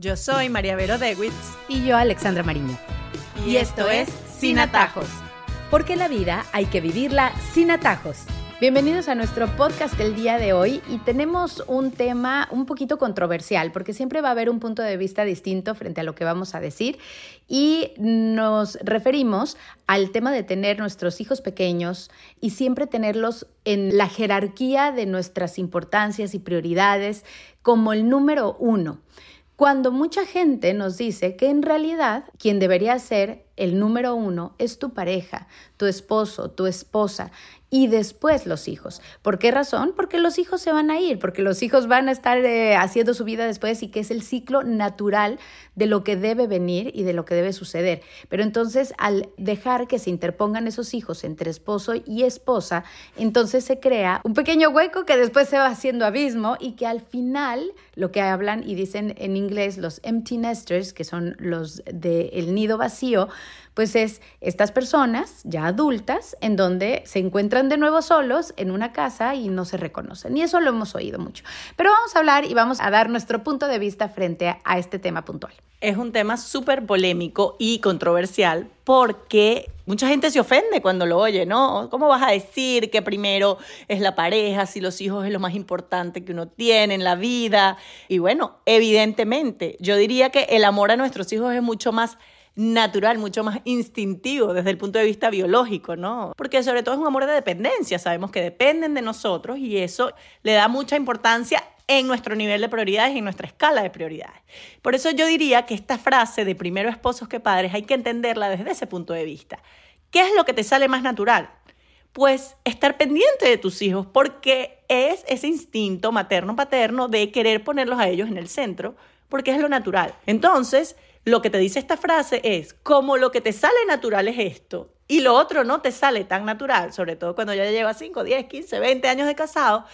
Yo soy María Vero Dewitz. Y yo, Alexandra Mariño. Y, esto es Sin Atajos. Porque la vida hay que vivirla sin atajos. Bienvenidos a nuestro podcast del día de hoy y tenemos un tema un poquito controversial porque siempre va a haber un punto de vista distinto frente a lo que vamos a decir y nos referimos al tema de tener nuestros hijos pequeños y siempre tenerlos en la jerarquía de nuestras importancias y prioridades como el número uno. Cuando mucha gente nos dice que en realidad quien debería ser el número uno es tu pareja, tu esposo, tu esposa y después los hijos. ¿Por qué razón? Porque los hijos se van a ir, porque los hijos van a estar eh, haciendo su vida después y que es el ciclo natural de lo que debe venir y de lo que debe suceder. Pero entonces al dejar que se interpongan esos hijos entre esposo y esposa, entonces se crea un pequeño hueco que después se va haciendo abismo y que al final lo que hablan y dicen en inglés los empty nesters, que son los del nido vacío, pues es estas personas ya adultas en donde se encuentran de nuevo solos en una casa y no se reconocen. Y eso lo hemos oído mucho. Pero vamos a hablar y vamos a dar nuestro punto de vista frente a, este tema puntual. Es un tema súper polémico y controversial porque mucha gente se ofende cuando lo oye, ¿no? ¿Cómo vas a decir que primero es la pareja, si los hijos es lo más importante que uno tiene en la vida? Y bueno, evidentemente, yo diría que el amor a nuestros hijos es mucho más natural, mucho más instintivo desde el punto de vista biológico, ¿no? Porque sobre todo es un amor de dependencia, sabemos que dependen de nosotros y eso le da mucha importancia en nuestro nivel de prioridades y en nuestra escala de prioridades. Por eso yo diría que esta frase de primero esposos que padres hay que entenderla desde ese punto de vista. ¿Qué es lo que te sale más natural? Pues estar pendiente de tus hijos porque es ese instinto materno-paterno de querer ponerlos a ellos en el centro, porque es lo natural. Entonces, lo que te dice esta frase es, como lo que te sale natural es esto, y lo otro no te sale tan natural, sobre todo cuando ya llevas 5, 10, 15, 20 años de casado,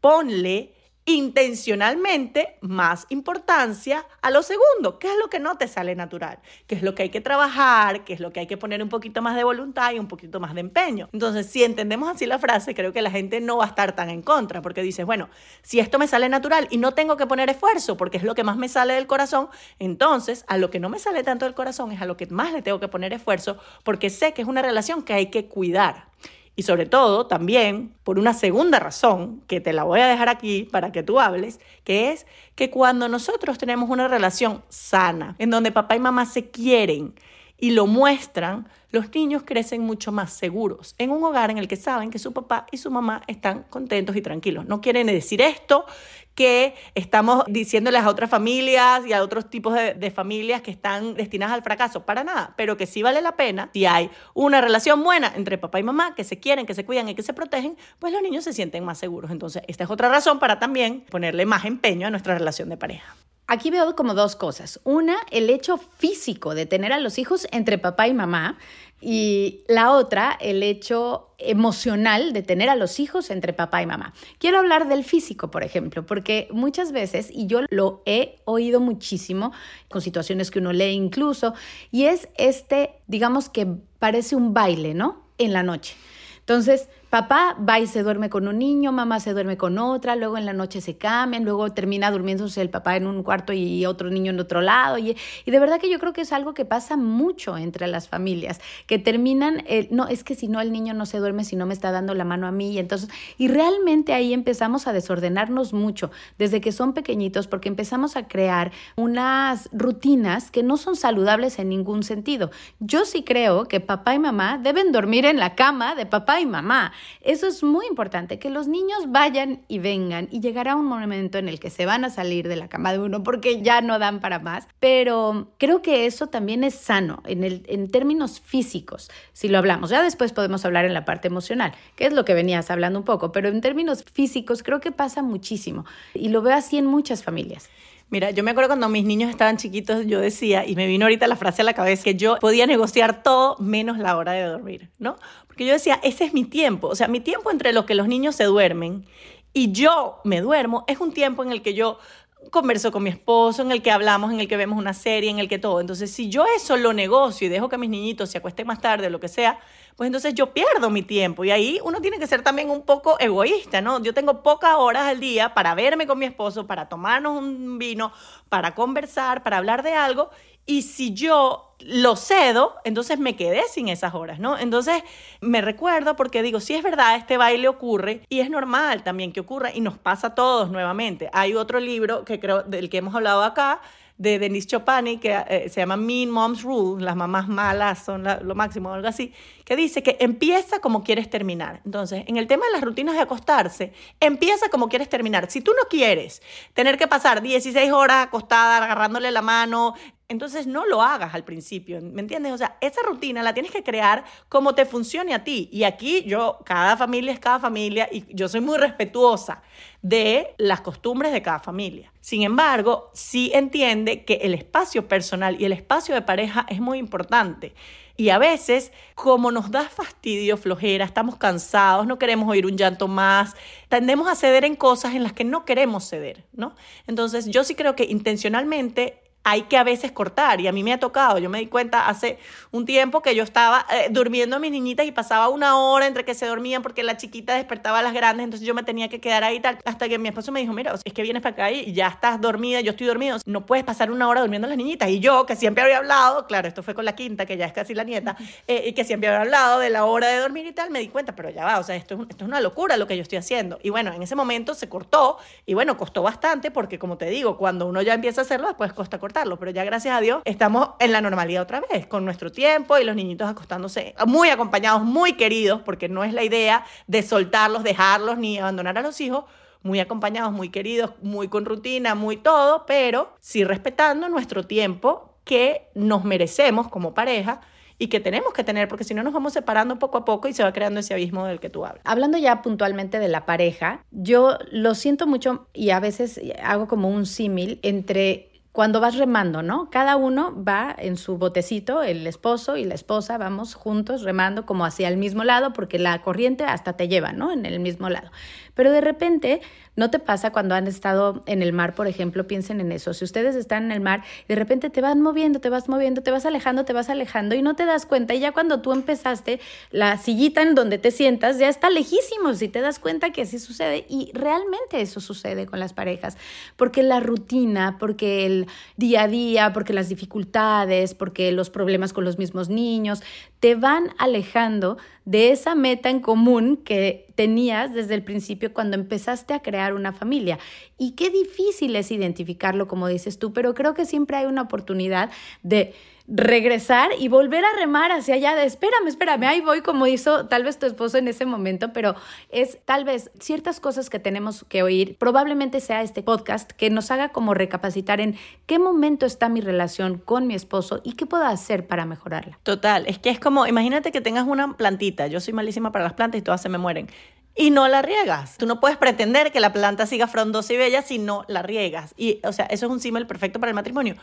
ponle intencionalmente más importancia a lo segundo, que es lo que no te sale natural, que es lo que hay que trabajar, que es lo que hay que poner un poquito más de voluntad y un poquito más de empeño. Entonces, si entendemos así la frase, creo que la gente no va a estar tan en contra, porque dices, bueno, si esto me sale natural y no tengo que poner esfuerzo, porque es lo que más me sale del corazón, entonces a lo que no me sale tanto del corazón es a lo que más le tengo que poner esfuerzo, porque sé que es una relación que hay que cuidar. Y sobre todo, también, por una segunda razón, que te la voy a dejar aquí para que tú hables, que es que cuando nosotros tenemos una relación sana, en donde papá y mamá se quieren y lo muestran, los niños crecen mucho más seguros en un hogar en el que saben que su papá y su mamá están contentos y tranquilos. No quieren decir esto que estamos diciéndoles a otras familias y a otros tipos de, familias que están destinadas al fracaso, para nada, pero que sí vale la pena, si hay una relación buena entre papá y mamá, que se quieren, que se cuidan y que se protegen, pues los niños se sienten más seguros. Entonces, esta es otra razón para también ponerle más empeño a nuestra relación de pareja. Aquí veo como dos cosas. Una, el hecho físico de tener a los hijos entre papá y mamá. Y la otra, el hecho emocional de tener a los hijos entre papá y mamá. Quiero hablar del físico, por ejemplo, porque muchas veces, y yo lo he oído muchísimo, con situaciones que uno lee incluso, y es este, digamos que parece un baile, ¿no? En la noche. Entonces, Papá va y se duerme con un niño, mamá se duerme con otra, luego en la noche se cambian, luego termina durmiéndose el papá en un cuarto y otro niño en otro lado. Y, de verdad que yo creo que es algo que pasa mucho entre las familias, que terminan, eh, no, es que si no el niño no se duerme, si no me está dando la mano a mí. Y entonces, y realmente ahí empezamos a desordenarnos mucho desde que son pequeñitos, porque empezamos a crear unas rutinas que no son saludables en ningún sentido. Yo sí creo que papá y mamá deben dormir en la cama de papá y mamá eso es muy importante, que los niños vayan y vengan y llegará un momento en el que se van a salir de la cama de uno porque ya no dan para más, pero creo que eso también es sano en, el, en términos físicos, si lo hablamos. Ya después podemos hablar en la parte emocional, que es lo que venías hablando un poco, pero en términos físicos creo que pasa muchísimo y lo veo así en muchas familias. Mira, yo me acuerdo cuando mis niños estaban chiquitos, yo decía, y me vino ahorita la frase a la cabeza, que yo podía negociar todo menos la hora de dormir, ¿no? Porque yo decía, ese es mi tiempo, o sea, mi tiempo entre lo que los niños se duermen y yo me duermo es un tiempo en el que yo converso con mi esposo, en el que hablamos, en el que vemos una serie, en el que todo. Entonces, si yo eso lo negocio y dejo que mis niñitos se acuesten más tarde, lo que sea, pues entonces yo pierdo mi tiempo. Y ahí uno tiene que ser también un poco egoísta, ¿no? Yo tengo pocas horas al día para verme con mi esposo, para tomarnos un vino, para conversar, para hablar de algo. Y si yo lo cedo, entonces me quedé sin esas horas, ¿no? Entonces me recuerdo porque digo, si es verdad, este baile ocurre y es normal también que ocurra y nos pasa a todos nuevamente. Hay otro libro que creo del que hemos hablado acá, de Denise Chopani, que eh, se llama Mean Mom's Rule, las mamás malas son lo máximo, algo así, que dice que empieza como quieres terminar. Entonces, en el tema de las rutinas de acostarse, empieza como quieres terminar. Si tú no quieres tener que pasar 16 horas acostada, agarrándole la mano, entonces no lo hagas al principio, ¿me entiendes? O sea, esa rutina la tienes que crear como te funcione a ti. Y aquí yo, cada familia es cada familia y yo soy muy respetuosa de las costumbres de cada familia. Sin embargo, sí entiende que el espacio personal y el espacio de pareja es muy importante. Y a veces, como nos da fastidio, flojera, estamos cansados, no queremos oír un llanto más, tendemos a ceder en cosas en las que no queremos ceder, ¿no? Entonces, yo sí creo que intencionalmente hay que a veces cortar. Y a mí me ha tocado, yo me di cuenta hace un tiempo que yo estaba eh, durmiendo a mis niñitas y pasaba una hora entre que se dormían porque la chiquita despertaba a las grandes, entonces yo me tenía que quedar ahí tal, hasta que mi esposo me dijo, mira, es que vienes para acá y ya estás dormida, yo estoy dormido, no puedes pasar una hora durmiendo a las niñitas y yo que siempre había hablado, claro, esto fue con la quinta, que ya es casi la nieta, eh, y que siempre había hablado de la hora de dormir y tal, me di cuenta, pero ya va, o sea, esto es, esto es una locura lo que yo estoy haciendo. Y bueno, en ese momento se cortó y bueno, costó bastante porque como te digo, cuando uno ya empieza a hacerlo, después costa pero ya gracias a Dios estamos en la normalidad otra vez, con nuestro tiempo y los niñitos acostándose muy acompañados, muy queridos, porque no es la idea de soltarlos, dejarlos ni abandonar a los hijos, muy acompañados, muy queridos, muy con rutina, muy todo, pero sí respetando nuestro tiempo que nos merecemos como pareja y que tenemos que tener, porque si no nos vamos separando poco a poco y se va creando ese abismo del que tú hablas. Hablando ya puntualmente de la pareja, yo lo siento mucho y a veces hago como un símil entre cuando vas remando, ¿no? Cada uno va en su botecito, el esposo y la esposa, vamos juntos remando como hacia el mismo lado, porque la corriente hasta te lleva, ¿no? En el mismo lado. Pero de repente, ¿no te pasa cuando han estado en el mar, por ejemplo? Piensen en eso. Si ustedes están en el mar, de repente te van moviendo, te vas moviendo, te vas alejando, te vas alejando y no te das cuenta. Y ya cuando tú empezaste, la sillita en donde te sientas ya está lejísimo. Si te das cuenta que así sucede. Y realmente eso sucede con las parejas. Porque la rutina, porque el día a día, porque las dificultades, porque los problemas con los mismos niños, te van alejando de esa meta en común que tenías desde el principio cuando empezaste a crear una familia. Y qué difícil es identificarlo, como dices tú, pero creo que siempre hay una oportunidad de regresar y volver a remar hacia allá de espérame, espérame, ahí voy como hizo tal vez tu esposo en ese momento, pero es tal vez ciertas cosas que tenemos que oír, probablemente sea este podcast que nos haga como recapacitar en qué momento está mi relación con mi esposo y qué puedo hacer para mejorarla. Total, es que es como, imagínate que tengas una plantita, yo soy malísima para las plantas y todas se me mueren y no la riegas. Tú no puedes pretender que la planta siga frondosa y bella si no la riegas. Y, o sea, eso es un símil perfecto para el matrimonio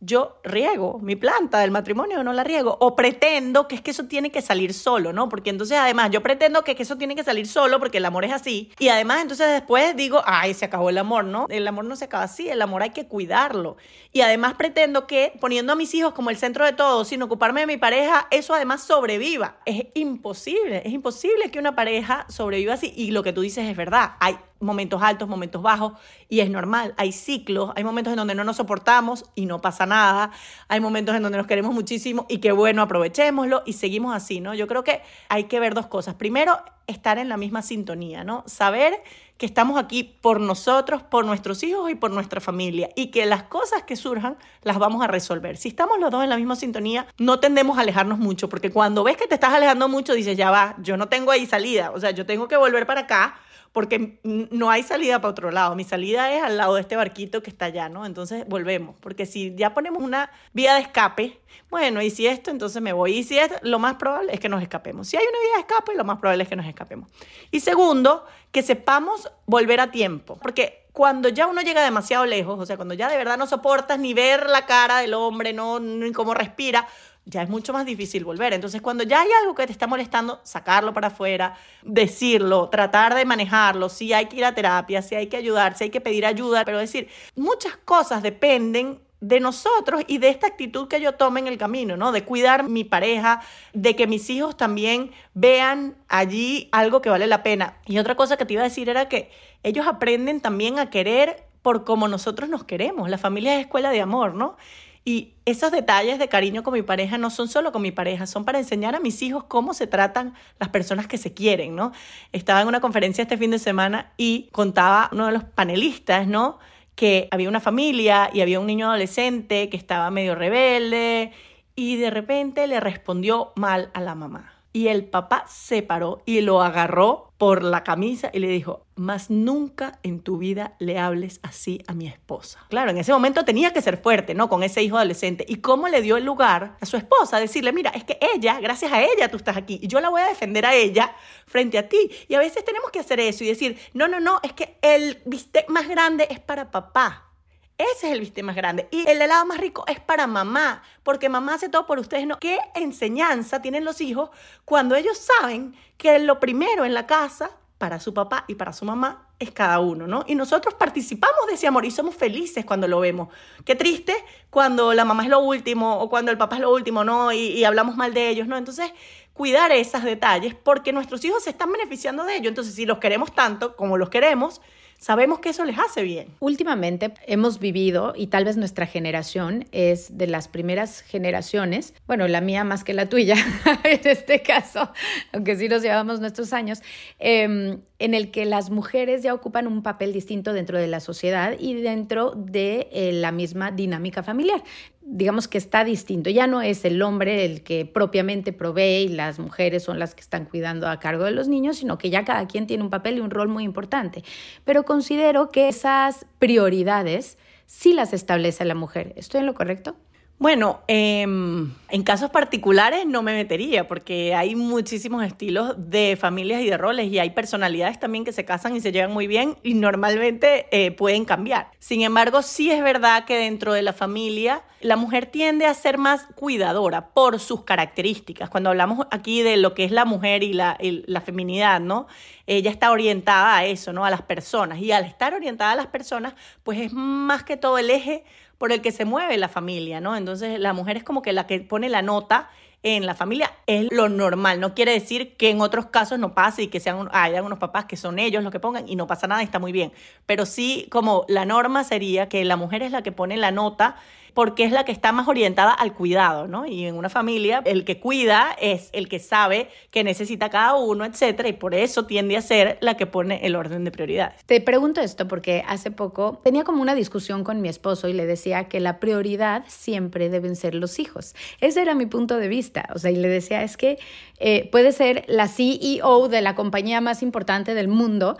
yo riego mi planta del matrimonio o no la riego, o pretendo que es que eso tiene que salir solo, ¿no? Porque entonces además yo pretendo que, que eso tiene que salir solo porque el amor es así, y además entonces después digo, ay, se acabó el amor, ¿no? El amor no se acaba así, el amor hay que cuidarlo. Y además pretendo que poniendo a mis hijos como el centro de todo, sin ocuparme de mi pareja, eso además sobreviva. Es imposible, es imposible que una pareja sobreviva así, y lo que tú dices es verdad, hay momentos altos, momentos bajos, y es normal. Hay ciclos, hay momentos en donde no nos soportamos y no pasa nada. Hay momentos en donde nos queremos muchísimo y qué bueno, aprovechémoslo y seguimos así, ¿no? Yo creo que hay que ver dos cosas. Primero, estar en la misma sintonía, ¿no? Saber que estamos aquí por nosotros, por nuestros hijos y por nuestra familia y que las cosas que surjan las vamos a resolver. Si estamos los dos en la misma sintonía, no tendemos a alejarnos mucho, porque cuando ves que te estás alejando mucho, dices, ya va, yo no tengo ahí salida, o sea, yo tengo que volver para acá porque no hay salida para otro lado. Mi salida es al lado de este barquito que está allá, ¿no? Entonces volvemos, porque si ya ponemos una vía de escape, bueno, y si esto, entonces me voy. Y si esto, lo más probable es que nos escapemos. Si hay una vía de escape, lo más probable es que nos escapemos. Y segundo, que sepamos volver a tiempo, porque cuando ya uno llega demasiado lejos, o sea, cuando ya de verdad no soportas ni ver la cara del hombre, no, ni cómo respira, ya es mucho más difícil volver. Entonces, cuando ya hay algo que te está molestando, sacarlo para afuera, decirlo, tratar de manejarlo, si hay que ir a terapia, si hay que ayudar, si hay que pedir ayuda, pero decir, muchas cosas dependen de nosotros y de esta actitud que yo tome en el camino, ¿no? De cuidar mi pareja, de que mis hijos también vean allí algo que vale la pena. Y otra cosa que te iba a decir era que ellos aprenden también a querer por como nosotros nos queremos. La familia es escuela de amor, ¿no? Y esos detalles de cariño con mi pareja no son solo con mi pareja, son para enseñar a mis hijos cómo se tratan las personas que se quieren, ¿no? Estaba en una conferencia este fin de semana y contaba uno de los panelistas, ¿no? Que había una familia y había un niño adolescente que estaba medio rebelde y de repente le respondió mal a la mamá. Y el papá se paró y lo agarró por la camisa y le dijo, más nunca en tu vida le hables así a mi esposa. Claro, en ese momento tenía que ser fuerte, ¿no? Con ese hijo adolescente. ¿Y cómo le dio el lugar a su esposa? Decirle, mira, es que ella, gracias a ella tú estás aquí y yo la voy a defender a ella frente a ti. Y a veces tenemos que hacer eso y decir, no, no, no, es que el bistec más grande es para papá. Ese es el bistec más grande. Y el helado más rico es para mamá, porque mamá hace todo por ustedes. ¿no? ¿Qué enseñanza tienen los hijos cuando ellos saben que lo primero en la casa para su papá y para su mamá es cada uno, ¿no? Y nosotros participamos de ese amor y somos felices cuando lo vemos. Qué triste cuando la mamá es lo último o cuando el papá es lo último, ¿no? Y, y hablamos mal de ellos, ¿no? Entonces, cuidar esos detalles porque nuestros hijos se están beneficiando de ello. Entonces, si los queremos tanto como los queremos, sabemos que eso les hace bien. Últimamente hemos vivido, y tal vez nuestra generación es de las primeras generaciones, bueno, la mía más que la tuya en este caso, aunque sí nos llevamos nuestros años, em, en el que las mujeres ya ocupan un papel distinto dentro de la sociedad y dentro de eh, la misma dinámica familiar digamos que está distinto. Ya no es el hombre el que propiamente provee y las mujeres son las que están cuidando a cargo de los niños, sino que ya cada quien tiene un papel y un rol muy importante. Pero considero que esas prioridades sí las establece la mujer. ¿Estoy en lo correcto? Bueno, em, en casos particulares no me metería porque hay muchísimos estilos de familias y de roles y hay personalidades también que se casan y se llevan muy bien y normalmente eh, pueden cambiar. Sin embargo, sí es verdad que dentro de la familia la mujer tiende a ser más cuidadora por sus características. Cuando hablamos aquí de lo que es la mujer y la, la feminidad, ¿no? Ella está orientada a eso, ¿no? A las personas y al estar orientada a las personas, pues es más que todo el eje por el que se mueve la familia, ¿no? Entonces la mujer es como que la que pone la nota en la familia es lo normal. No quiere decir que en otros casos no pase y que sean, hayan unos papás que son ellos los que pongan y no pasa nada y está muy bien. Pero sí, como la norma sería que la mujer es la que pone la nota porque es la que está más orientada al cuidado, ¿no? Y en una familia, el que cuida es el que sabe que necesita cada uno, etcétera, y por eso tiende a ser la que pone el orden de prioridades. Te pregunto esto porque hace poco tenía como una discusión con mi esposo y le decía que la prioridad siempre deben ser los hijos. Ese era mi punto de vista, o sea, y le decía, es que eh, puede ser la CEO de la compañía más importante del mundo,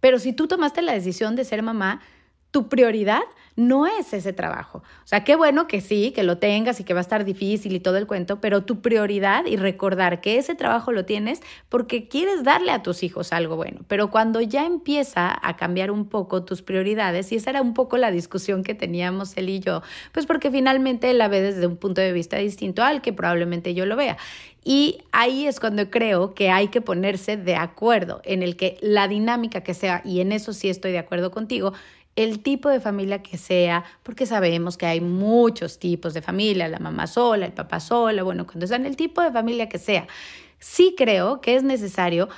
pero si tú tomaste la decisión de ser mamá, tu prioridad no es ese trabajo. O sea, qué bueno que sí, que lo tengas y que va a estar difícil y todo el cuento, pero tu prioridad y recordar que ese trabajo lo tienes porque quieres darle a tus hijos algo bueno. Pero cuando ya empieza a cambiar un poco tus prioridades, y esa era un poco la discusión que teníamos él y yo, pues porque finalmente él la ve desde un punto de vista distinto al que probablemente yo lo vea. Y ahí es cuando creo que hay que ponerse de acuerdo en el que la dinámica que sea, y en eso sí estoy de acuerdo contigo, el tipo de familia que sea, porque sabemos que hay muchos tipos de familia, la mamá sola, el papá sola, bueno, cuando en el tipo de familia que sea, sí creo que es necesario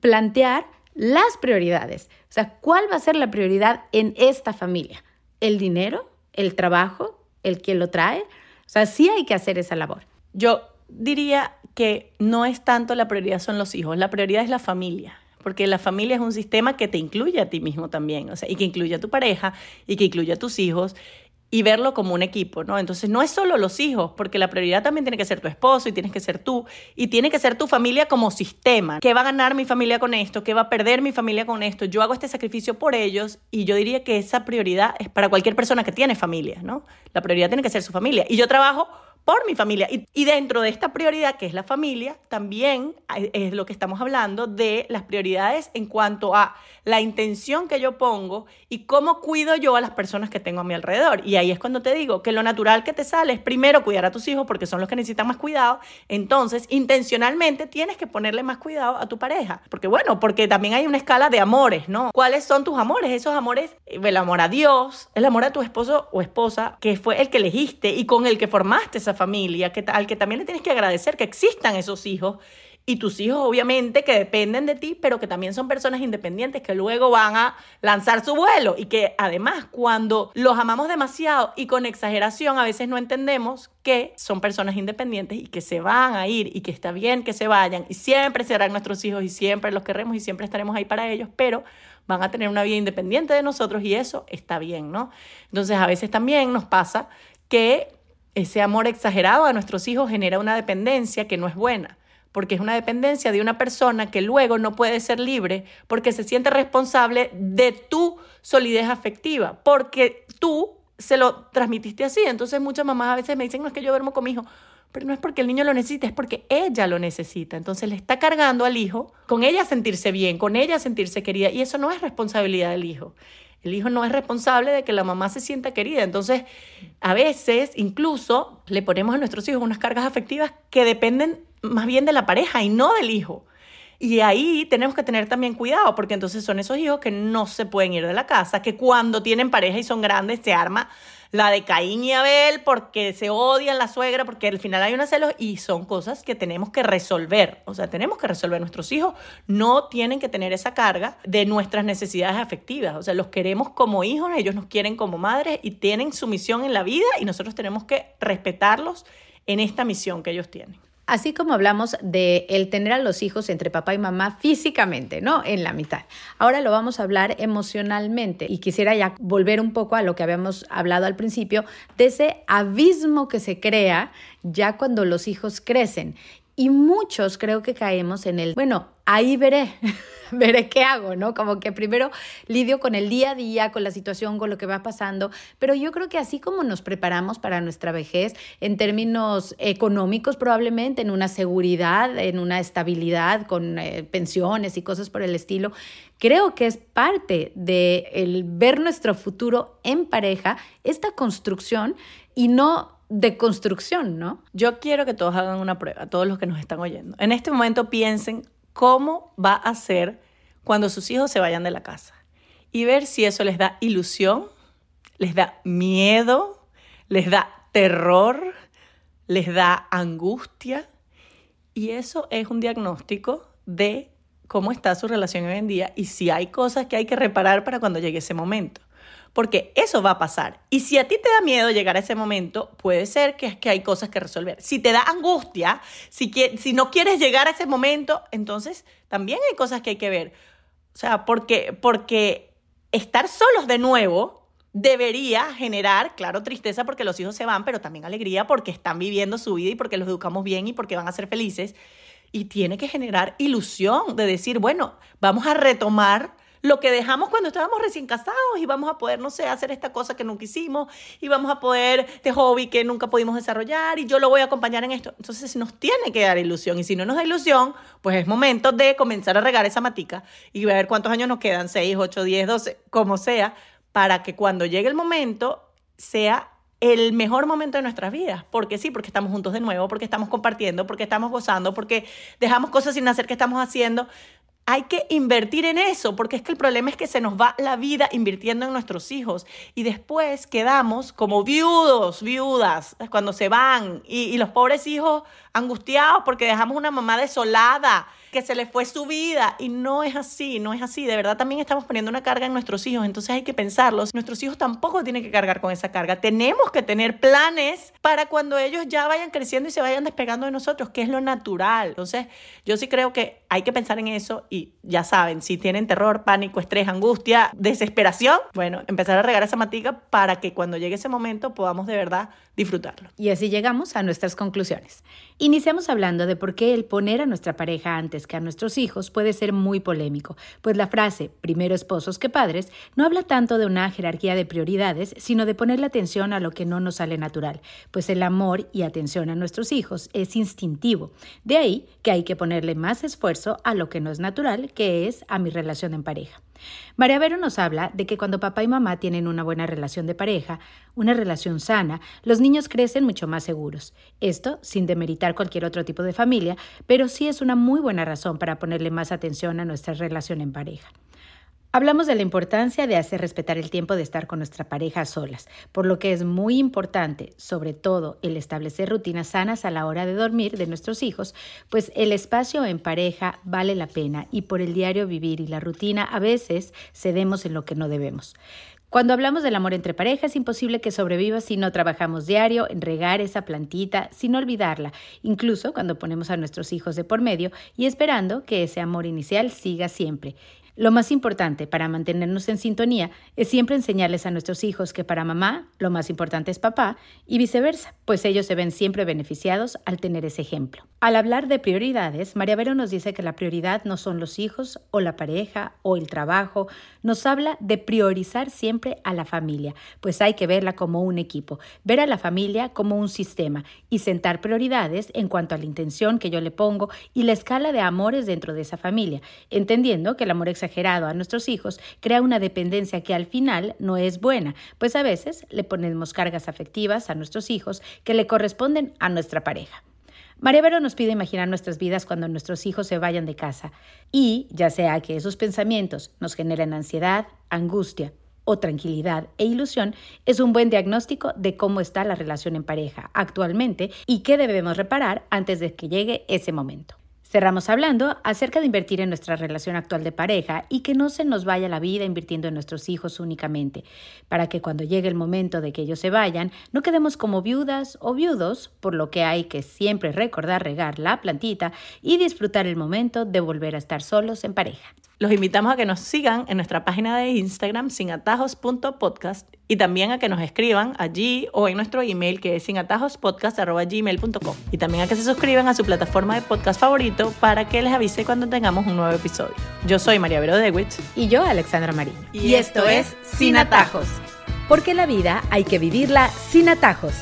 plantear las prioridades. O sea, ¿cuál va a ser la prioridad en esta familia? ¿El dinero? ¿El trabajo? ¿El que lo trae? O sea, sí hay que hacer esa labor. Yo diría que no es tanto la prioridad son los hijos, la prioridad es la familia porque la familia es un sistema que te incluye a ti mismo también, o sea, y que incluye a tu pareja y que incluye a tus hijos y verlo como un equipo, ¿no? Entonces no es solo los hijos, porque la prioridad también tiene que ser tu esposo y tienes que ser tú y tiene que ser tu familia como sistema. ¿Qué va a ganar mi familia con esto? ¿Qué va a perder mi familia con esto? Yo hago este sacrificio por ellos y yo diría que esa prioridad es para cualquier persona que tiene familia, ¿no? La prioridad tiene que ser su familia y yo trabajo por mi familia. Y, y, dentro de esta prioridad, que es la familia, también es lo que estamos hablando de las prioridades en cuanto a la intención que yo pongo y cómo cuido yo a las personas que tengo a mi alrededor. Y ahí es cuando te digo que lo natural que te sale es primero cuidar a tus hijos porque son los que necesitan más cuidado. Entonces, intencionalmente tienes que ponerle más cuidado a tu pareja. Porque bueno, porque también hay una escala de amores, ¿no? ¿Cuáles son tus amores? Esos amores, el amor a Dios, el amor a tu esposo o esposa, que fue el que elegiste y con el que formaste esa familia, que, al que también le tienes que agradecer que existan esos hijos y tus hijos obviamente que dependen de ti, pero que también son personas independientes que luego van a lanzar su vuelo y que además cuando los amamos demasiado y con exageración a veces no entendemos que son personas independientes y que se van a ir y que está bien que se vayan y siempre serán nuestros hijos y siempre los queremos y siempre estaremos ahí para ellos, pero van a tener una vida independiente de nosotros y eso está bien, ¿no? Entonces a veces también nos pasa que ese amor exagerado a nuestros hijos genera una dependencia que no es buena porque es una dependencia de una persona que luego no puede ser libre porque se siente responsable de tu solidez afectiva, porque tú se lo transmitiste así. Entonces muchas mamás a veces me dicen, no es que yo duermo con mi hijo, pero no es porque el niño lo necesita, es porque ella lo necesita. Entonces le está cargando al hijo con ella sentirse bien, con ella sentirse querida, y eso no es responsabilidad del hijo. El hijo no es responsable de que la mamá se sienta querida. Entonces, a veces incluso le ponemos a nuestros hijos unas cargas afectivas que dependen más bien de la pareja y no del hijo. Y ahí tenemos que tener también cuidado, porque entonces son esos hijos que no se pueden ir de la casa, que cuando tienen pareja y son grandes se arma la de Caín y Abel porque se odian la suegra, porque al final hay una celos y son cosas que tenemos que resolver. O sea, tenemos que resolver. Nuestros hijos no tienen que tener esa carga de nuestras necesidades afectivas. O sea, los queremos como hijos, ellos nos quieren como madres y tienen su misión en la vida y nosotros tenemos que respetarlos en esta misión que ellos tienen. Así como hablamos de el tener a los hijos entre papá y mamá físicamente, ¿no? En la mitad. Ahora lo vamos a hablar emocionalmente y quisiera ya volver un poco a lo que habíamos hablado al principio, de ese abismo que se crea ya cuando los hijos crecen. Y muchos creo que caemos en el, bueno, ahí veré. veré qué hago, ¿no? Como que primero lidio con el día a día, con la situación, con lo que va pasando, pero yo creo que así como nos preparamos para nuestra vejez en términos económicos probablemente, en una seguridad, en una estabilidad con eh, pensiones y cosas por el estilo, creo que es parte de el ver nuestro futuro en pareja, esta construcción y no de construcción, ¿no? Yo quiero que todos hagan una prueba, todos los que nos están oyendo. En este momento piensen cómo va a ser cuando sus hijos se vayan de la casa y ver si eso les da ilusión, les da miedo, les da terror, les da angustia. Y eso es un diagnóstico de cómo está su relación hoy en día y si hay cosas que hay que reparar para cuando llegue ese momento. Porque eso va a pasar. Y si a ti te da miedo llegar a ese momento, puede ser que, que hay cosas que resolver. Si te da angustia, si, si no quieres llegar a ese momento, entonces también hay cosas que hay que ver. O sea, porque, porque estar solos de nuevo debería generar, claro, tristeza porque los hijos se van, pero también alegría porque están viviendo su vida y porque los educamos bien y porque van a ser felices. Y tiene que generar ilusión de decir, bueno, vamos a retomar lo que dejamos cuando estábamos recién casados y vamos a poder, no sé, hacer esta cosa que nunca hicimos y vamos a poder, este hobby que nunca pudimos desarrollar y yo lo voy a acompañar en esto. Entonces nos tiene que dar ilusión y si no nos da ilusión, pues es momento de comenzar a regar esa matica y ver cuántos años nos quedan, 6, 8, 10, 12, como sea, para que cuando llegue el momento sea el mejor momento de nuestras vidas. Porque sí, porque estamos juntos de nuevo, porque estamos compartiendo, porque estamos gozando, porque dejamos cosas sin hacer que estamos haciendo hay que invertir en eso, porque es que el problema es que se nos va la vida invirtiendo en nuestros hijos. Y después quedamos como viudos, viudas, cuando se van y, los pobres hijos angustiados porque dejamos una mamá desolada que se le fue su vida y no es así, no es así. De verdad también estamos poniendo una carga en nuestros hijos, entonces hay que pensarlos. Nuestros hijos tampoco tienen que cargar con esa carga. Tenemos que tener planes para cuando ellos ya vayan creciendo y se vayan despegando de nosotros, que es lo natural. Entonces yo sí creo que hay que pensar en eso y ya saben, si tienen terror, pánico, estrés, angustia, desesperación, bueno, empezar a regar esa matica para que cuando llegue ese momento podamos de verdad disfrutarlo. Y así llegamos a nuestras conclusiones. Iniciamos hablando de por qué el poner a nuestra pareja antes que a nuestros hijos puede ser muy polémico, pues la frase primero esposos que padres no habla tanto de una jerarquía de prioridades, sino de ponerle atención a lo que no nos sale natural, pues el amor y atención a nuestros hijos es instintivo. De ahí que hay que ponerle más esfuerzo a lo que no es natural, que es a mi relación en pareja. María Vero nos habla de que cuando papá y mamá tienen una buena relación de pareja, una relación sana, los niños crecen mucho más seguros. Esto sin demeritar cualquier otro tipo de familia, pero sí es una muy buena razón para ponerle más atención a nuestra relación en pareja. Hablamos de la importancia de hacer respetar el tiempo de estar con nuestra pareja a solas, por lo que es muy importante, sobre todo, el establecer rutinas sanas a la hora de dormir de nuestros hijos, pues el espacio en pareja vale la pena y por el diario vivir y la rutina a veces cedemos en lo que no debemos. Cuando hablamos del amor entre parejas, es imposible que sobreviva si no trabajamos diario en regar esa plantita, sin olvidarla, incluso cuando ponemos a nuestros hijos de por medio y esperando que ese amor inicial siga siempre. Lo más importante para mantenernos en sintonía es siempre enseñarles a nuestros hijos que para mamá lo más importante es papá y viceversa, pues ellos se ven siempre beneficiados al tener ese ejemplo. Al hablar de prioridades, María Vero nos dice que la prioridad no son los hijos o la pareja o el trabajo, nos habla de priorizar siempre a la familia, pues hay que verla como un equipo, ver a la familia como un sistema y sentar prioridades en cuanto a la intención que yo le pongo y la escala de amores dentro de esa familia, entendiendo que el amor exagerado a nuestros hijos crea una dependencia que al final no es buena, pues a veces le ponemos cargas afectivas a nuestros hijos que le corresponden a nuestra pareja. María Vero nos pide imaginar nuestras vidas cuando nuestros hijos se vayan de casa y, ya sea que esos pensamientos nos generen ansiedad, angustia o tranquilidad e ilusión, es un buen diagnóstico de cómo está la relación en pareja actualmente y qué debemos reparar antes de que llegue ese momento. Cerramos hablando acerca de invertir en nuestra relación actual de pareja y que no se nos vaya la vida invirtiendo en nuestros hijos únicamente, para que cuando llegue el momento de que ellos se vayan, no quedemos como viudas o viudos, por lo que hay que siempre recordar regar la plantita y disfrutar el momento de volver a estar solos en pareja. Los invitamos a que nos sigan en nuestra página de Instagram sinatajos.podcast y también a que nos escriban allí o en nuestro email que es sinatajospodcast.gmail.com y también a que se suscriban a su plataforma de podcast favorito para que les avise cuando tengamos un nuevo episodio. Yo soy María Vero Dewitz y yo Alexandra Marín. Y, esto es Sin Atajos. Porque la vida hay que vivirla sin atajos.